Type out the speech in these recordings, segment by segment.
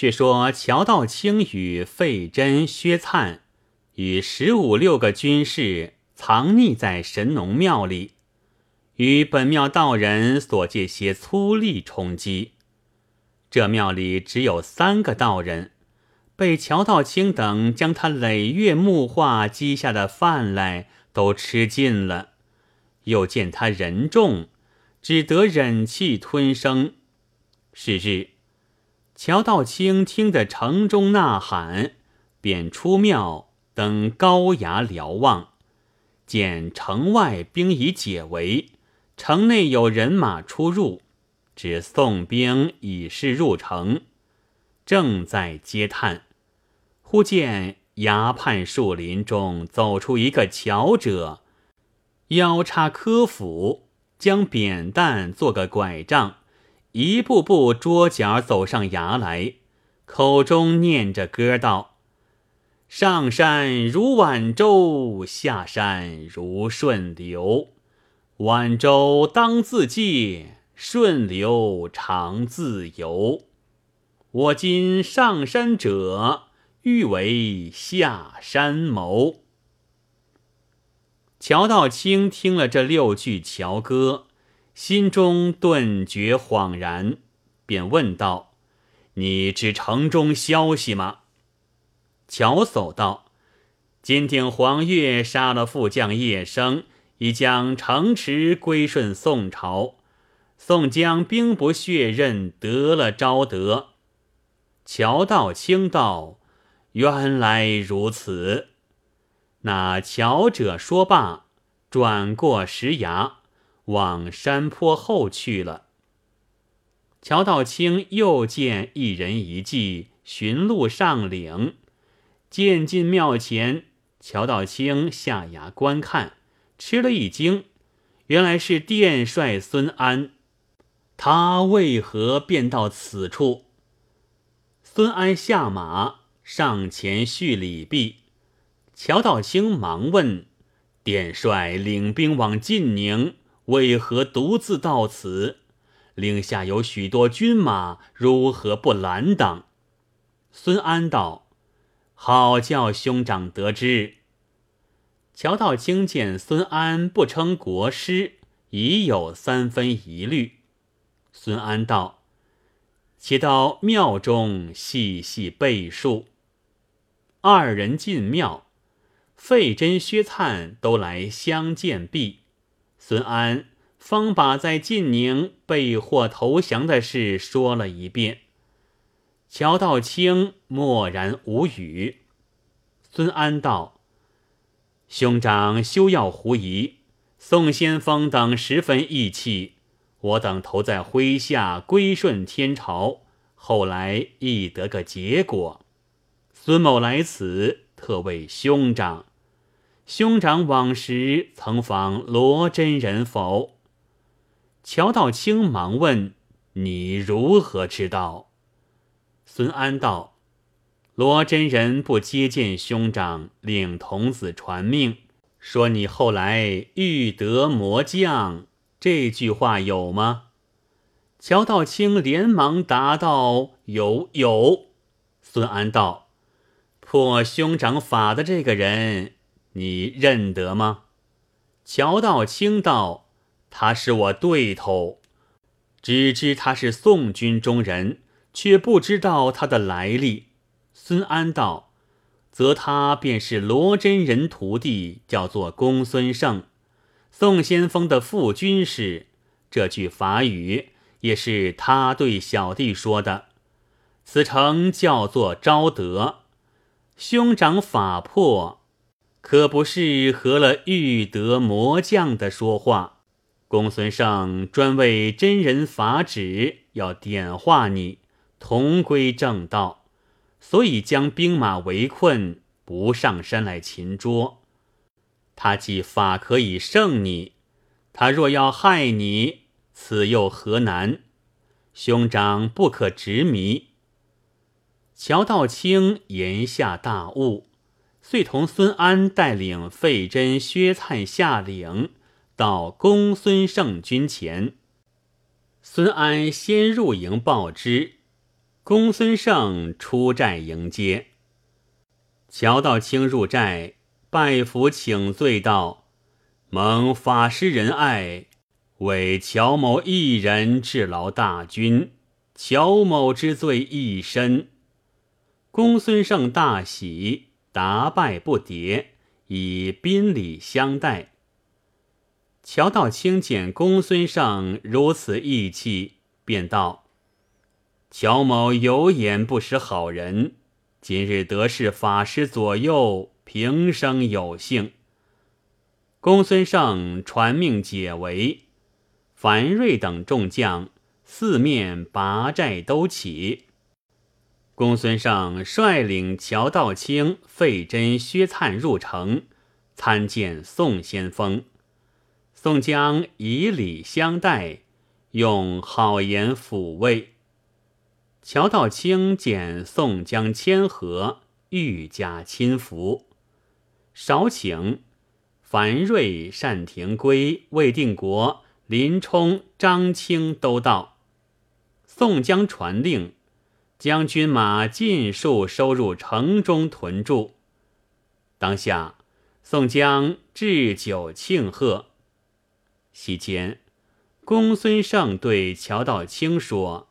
却说乔道清与费真、薛灿与十五六个军士藏匿在神农庙里，与本庙道人所借些粗力冲击。这庙里只有三个道人，被乔道清等将他累月木化积下的饭来都吃尽了，又见他人重，只得忍气吞声。是日。乔道清听得城中呐喊，便出庙登高崖瞭望，见城外兵已解围，城内有人马出入，知宋兵已是入城，正在嗟叹，忽见崖畔树林中走出一个樵者，腰插科斧，将扁担做个拐杖。一步步桌角走上崖来，口中念着歌道：“上山如晚舟，下山如顺流。晚舟当自借，顺流常自由。我今上山者，欲为下山谋。”乔道清听了这六句乔歌。心中顿觉恍然，便问道：“你知城中消息吗？”乔叟道：“金鼎黄钺杀了副将叶生，已将城池归顺宋朝。宋江兵不血刃，得了昭德。”乔道清道：“原来如此。”那乔者说罢，转过石崖。往山坡后去了。乔道清又见一人一骑寻路上岭，渐进庙前，乔道清下崖观看，吃了一惊，原来是殿帅孙安。他为何便到此处？孙安下马上前叙礼毕，乔道清忙问：“殿帅领兵往晋宁？”为何独自到此？令下有许多军马，如何不拦挡？孙安道：“好叫兄长得知。”乔道清见孙安不称国师，已有三分疑虑。孙安道：“且到庙中细细背述。”二人进庙，费真、薛灿都来相见毕。孙安方把在晋宁被获投降的事说了一遍，乔道清默然无语。孙安道：“兄长休要狐疑，宋先锋等十分义气，我等投在麾下归顺天朝，后来亦得个结果。孙某来此，特为兄长。”兄长往时曾访罗真人否？乔道清忙问：“你如何知道？”孙安道：“罗真人不接见兄长，令童子传命，说你后来欲得魔将，这句话有吗？”乔道清连忙答道：“有有。”孙安道：“破兄长法的这个人。”你认得吗？乔道清道：“他是我对头，只知他是宋军中人，却不知道他的来历。”孙安道：“则他便是罗真人徒弟，叫做公孙胜，宋先锋的副军师。这句法语也是他对小弟说的。此城叫做昭德，兄长法破。”可不是合了玉德魔将的说话。公孙胜专为真人法旨，要点化你，同归正道，所以将兵马围困，不上山来擒捉。他既法可以胜你，他若要害你，此又何难？兄长不可执迷。乔道清言下大悟。遂同孙安带领费真、薛灿下岭，到公孙胜军前。孙安先入营报知，公孙胜出寨迎接。乔道清入寨拜服请罪道：“蒙法师仁爱，为乔某一人治劳大军，乔某之罪一身。”公孙胜大喜，答拜不迭，以宾礼相待。乔道清见公孙胜如此义气，便道：“乔某有眼不识好人。”今日得是法师左右，平生有幸。公孙胜传命解围，樊瑞等众将四面拔寨都起。公孙胜率领乔道清、费真、薛灿入城参见宋先锋。宋江以礼相待，用好言抚慰。乔道清见宋江谦和，愈加亲服。少请樊瑞、单廷圭、魏定国、林冲、张清都到。宋江传令，将军马尽数收入城中屯驻。当下，宋江置酒庆贺。席间，公孙胜对乔道清说。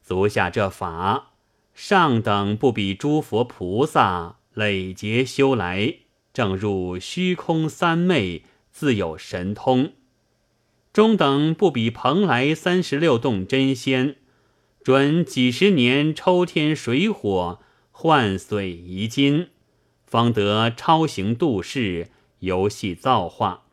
足下这法，上等不比诸佛菩萨累劫修来，正入虚空三昧，自有神通；中等不比蓬莱三十六洞真仙，准几十年抽天水火，换髓移金，方得超行度世，游戏造化。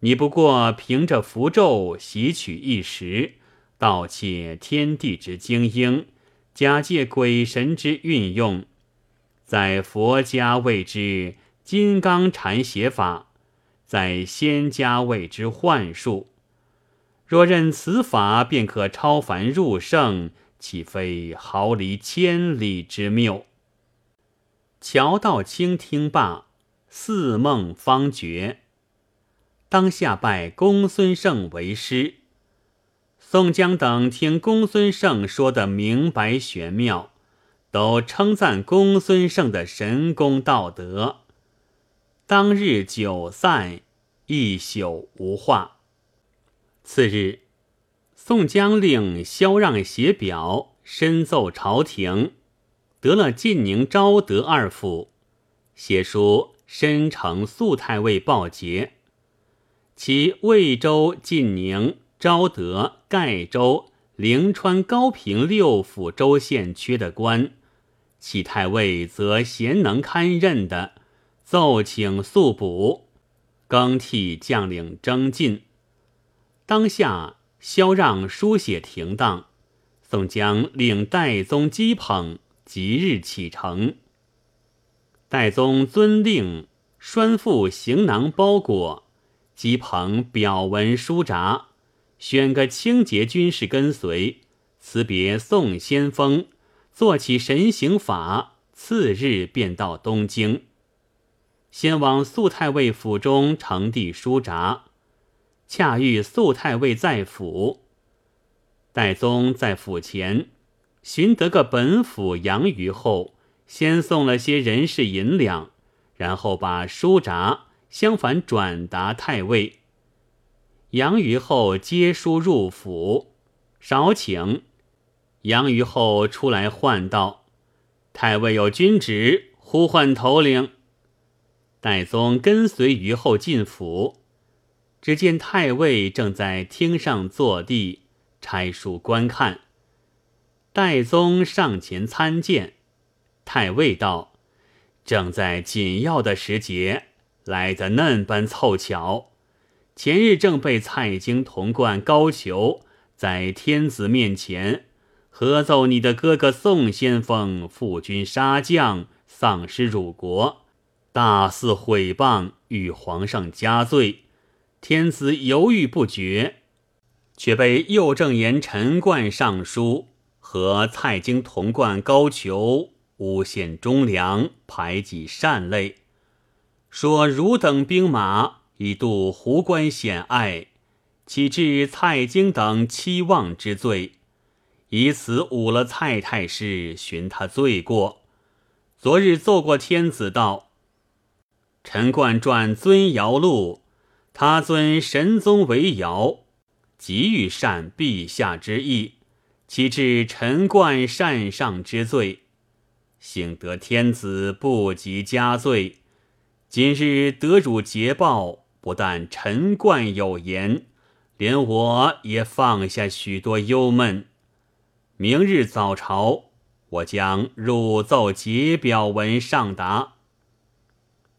你不过凭着符咒习取一时。盗窃天地之精英，假借鬼神之运用，在佛家谓之金刚禅写法，在仙家谓之幻术。若认此法便可超凡入圣，岂非毫厘千里之谬？乔道清听罢，似梦方觉，当下拜公孙胜为师。宋江等听公孙胜说的明白玄妙，都称赞公孙胜的神功道德。当日酒散，一宿无话。次日，宋江令萧让写表，申奏朝廷，得了晋宁、昭德二府，写书申呈肃太尉报捷，其魏州、晋宁。昭德、盖州、灵川、高平六府州县缺的官，其太尉则贤能堪任的，奏请速补，更替将领征进。当下萧让书写停当，宋江领戴宗击捧，即日启程。戴宗遵令，拴缚行囊包裹，击捧表文书札。选个清洁军士跟随，辞别宋先锋，做起神行法。次日便到东京，先往肃太尉府中呈递书札，恰遇肃太尉在府。戴宗在府前寻得个本府杨虞后，先送了些人事银两，然后把书札相反转达太尉。杨虞后接书入府，少请。杨虞后出来唤道：“太尉有君旨，呼唤头领。”戴宗跟随虞后进府，只见太尉正在厅上坐地拆书观看。戴宗上前参见，太尉道：“正在紧要的时节，来得嫩般凑巧。”前日正被蔡京、童贯、高俅在天子面前合奏你的哥哥宋先锋负军杀将，丧失辱国，大肆毁谤，与皇上加罪。天子犹豫不决，却被右正言陈冠上书和蔡京、童贯、高俅诬陷忠良，排挤善类，说汝等兵马。以度湖关险隘，岂致蔡京等期望之罪？以此侮了蔡太师，寻他罪过。昨日奏过天子道：陈冠传尊尧录，他尊神宗为尧，极欲善陛下之意，岂至陈冠善上之罪？幸得天子不及加罪。今日得汝捷报，不但陈冠有言，连我也放下许多忧闷。明日早朝，我将入奏节表文上达。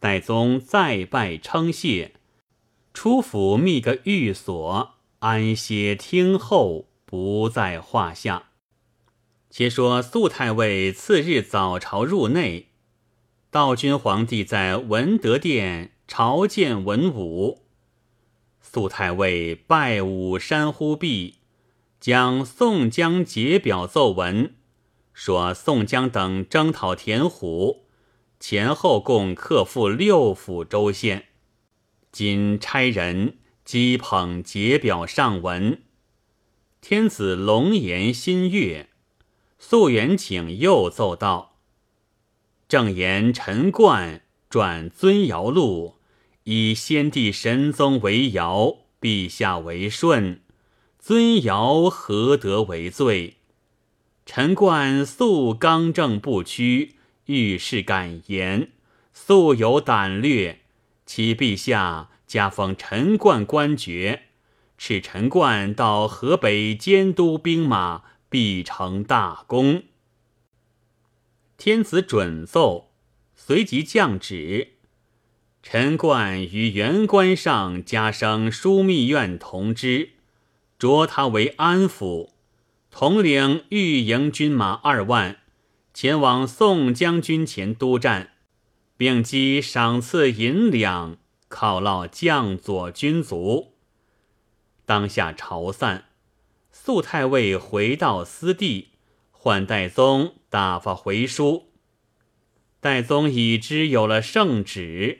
戴宗再拜称谢，出府觅个寓所安歇听候，不在话下。且说肃太尉次日早朝入内，道君皇帝在文德殿朝见文武。肃太尉拜武山忽毕。将宋江解表奏文，说宋江等征讨田虎，前后共克复六府州县。今差人击捧解表上文。天子龙颜新悦，素元请又奏道：正言陈冠转尊尧录，以先帝神宗为尧，陛下为舜。尊尧何得为罪？陈冠素刚正不屈，遇事敢言，素有胆略。启陛下加封陈冠官爵，敕陈冠到河北监督兵马，必成大功。天子准奏，随即降旨：陈冠于原官上加升枢密院同知。擢他为安抚，统领御营军马二万，前往宋将军前督战，并积赏赐银两，犒劳将佐军卒。当下朝散，肃太尉回到私地，唤戴宗打发回书。戴宗已知有了圣旨，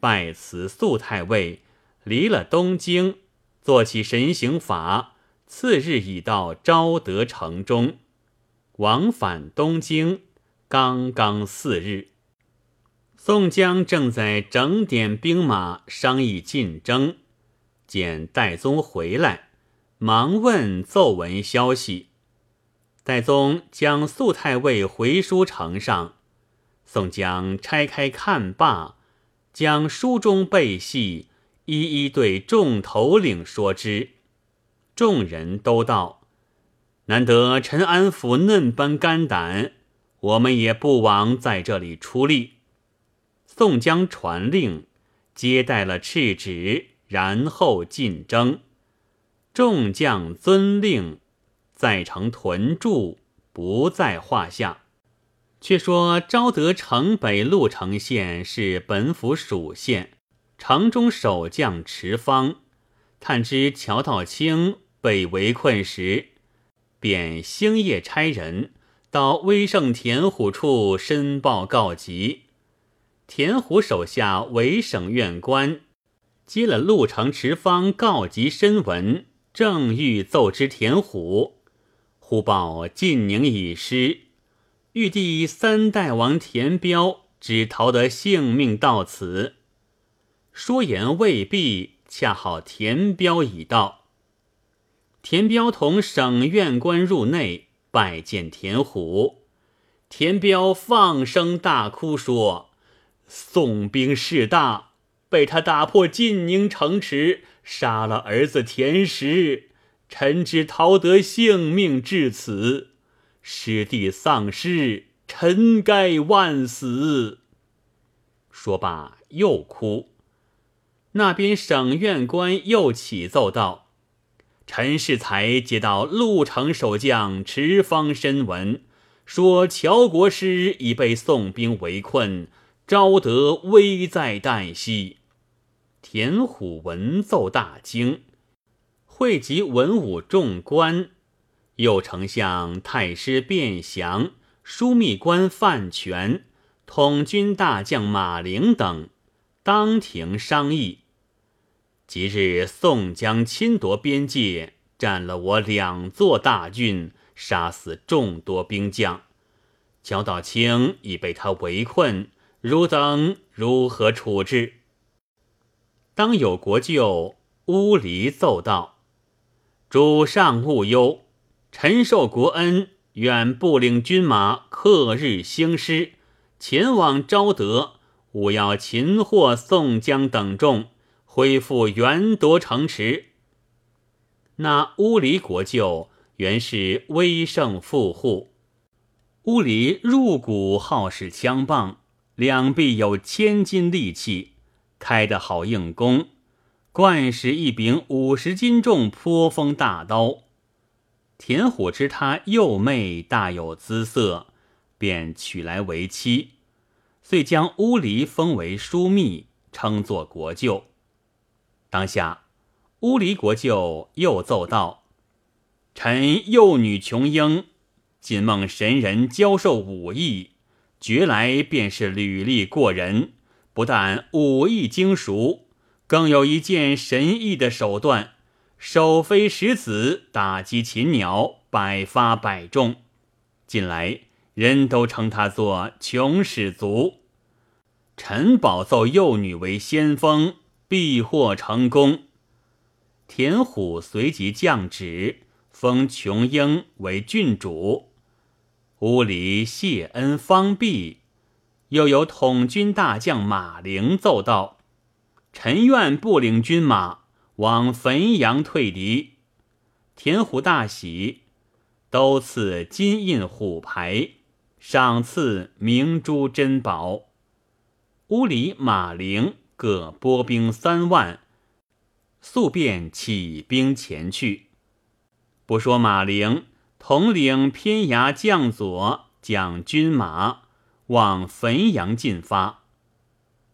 拜辞肃太尉，离了东京。做起神行法，次日已到昭德城中，往返东京，刚刚四日。宋江正在整点兵马，商议进征，见戴宗回来，忙问奏闻消息。戴宗将肃太尉回书呈上，宋江拆开看罢，将书中背细。一一对众头领说之，众人都道：“难得陈安府嫩般肝胆，我们也不枉在这里出力。”宋江传令，接待了敕旨，然后进征。众将遵令，在城屯驻，不在话下。却说昭德城北鹿城县是本府属县。城中守将池方探知乔道清被围困时，便星夜差人到威胜田虎处申报告急。田虎手下为省院官接了陆城池方告急申文，正欲奏知田虎，忽报晋宁已失，玉帝三代王田彪只逃得性命到此。说言未毕，恰好田彪已到。田彪同省院官入内拜见田虎，田彪放声大哭说：“宋兵势大，被他打破晋宁城池，杀了儿子田石，臣只逃得性命至此。师弟丧失，臣该万死。”说罢又哭。那边省院官又启奏道：“陈世才接到陆城守将池方申文，说乔国师已被宋兵围困，昭德危在旦夕。”田虎闻奏大惊，汇集文武众官，右丞相太师卞祥、枢密官范全、统军大将马陵等，当庭商议。即日宋江侵夺边界，占了我两座大郡，杀死众多兵将。焦道清已被他围困，汝等如何处置？当有国舅乌离奏道：“主上勿忧，臣受国恩，愿不领军马，克日兴师，前往昭德，务要擒获宋江等众，恢复元夺城池。”那乌离国舅原是威胜富户。乌离入谷好使枪棒，两臂有千斤力气，开得好硬弓，惯使一柄五十斤重颇锋大刀。田虎知他幼妹大有姿色，便娶来为妻，遂将乌离封为枢密，称作国舅。当下，乌离国舅又奏道：“臣幼女琼英。”今梦神人教授武艺，觉来便是履历过人。不但武艺精熟，更有一件神异的手段：手飞石子，打击禽鸟，百发百中。近来人都称他做穷始族。臣保奏幼女为先锋，必获成功。田虎随即降旨，封琼英为郡主。屋里谢恩方毕，又有统军大将马陵奏道：“臣愿不领军马往汾阳退敌。”田虎大喜，都赐金印虎牌，赏赐明珠珍宝。屋里马陵各拨兵三万，速便起兵前去。不说马陵。统领偏衙将佐将军马往汾阳进发。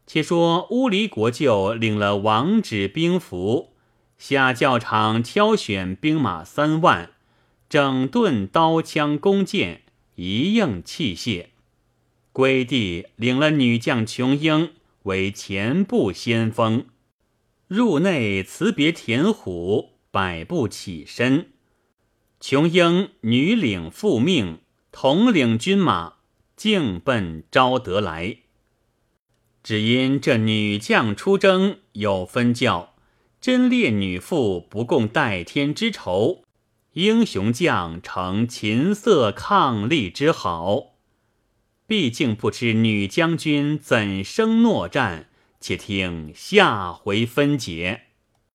且说乌离国舅领了王旨兵符，下教场挑选兵马三万，整顿刀枪弓箭，一应器械。归地领了女将琼英为前部先锋，入内辞别田虎，百步起身。琼英女领复命，统领军马，径奔昭德来。只因这女将出征有分教，贞烈女妇不共戴天之仇，英雄将成琴瑟伉俪之好。毕竟不知女将军怎生诺战，且听下回分解。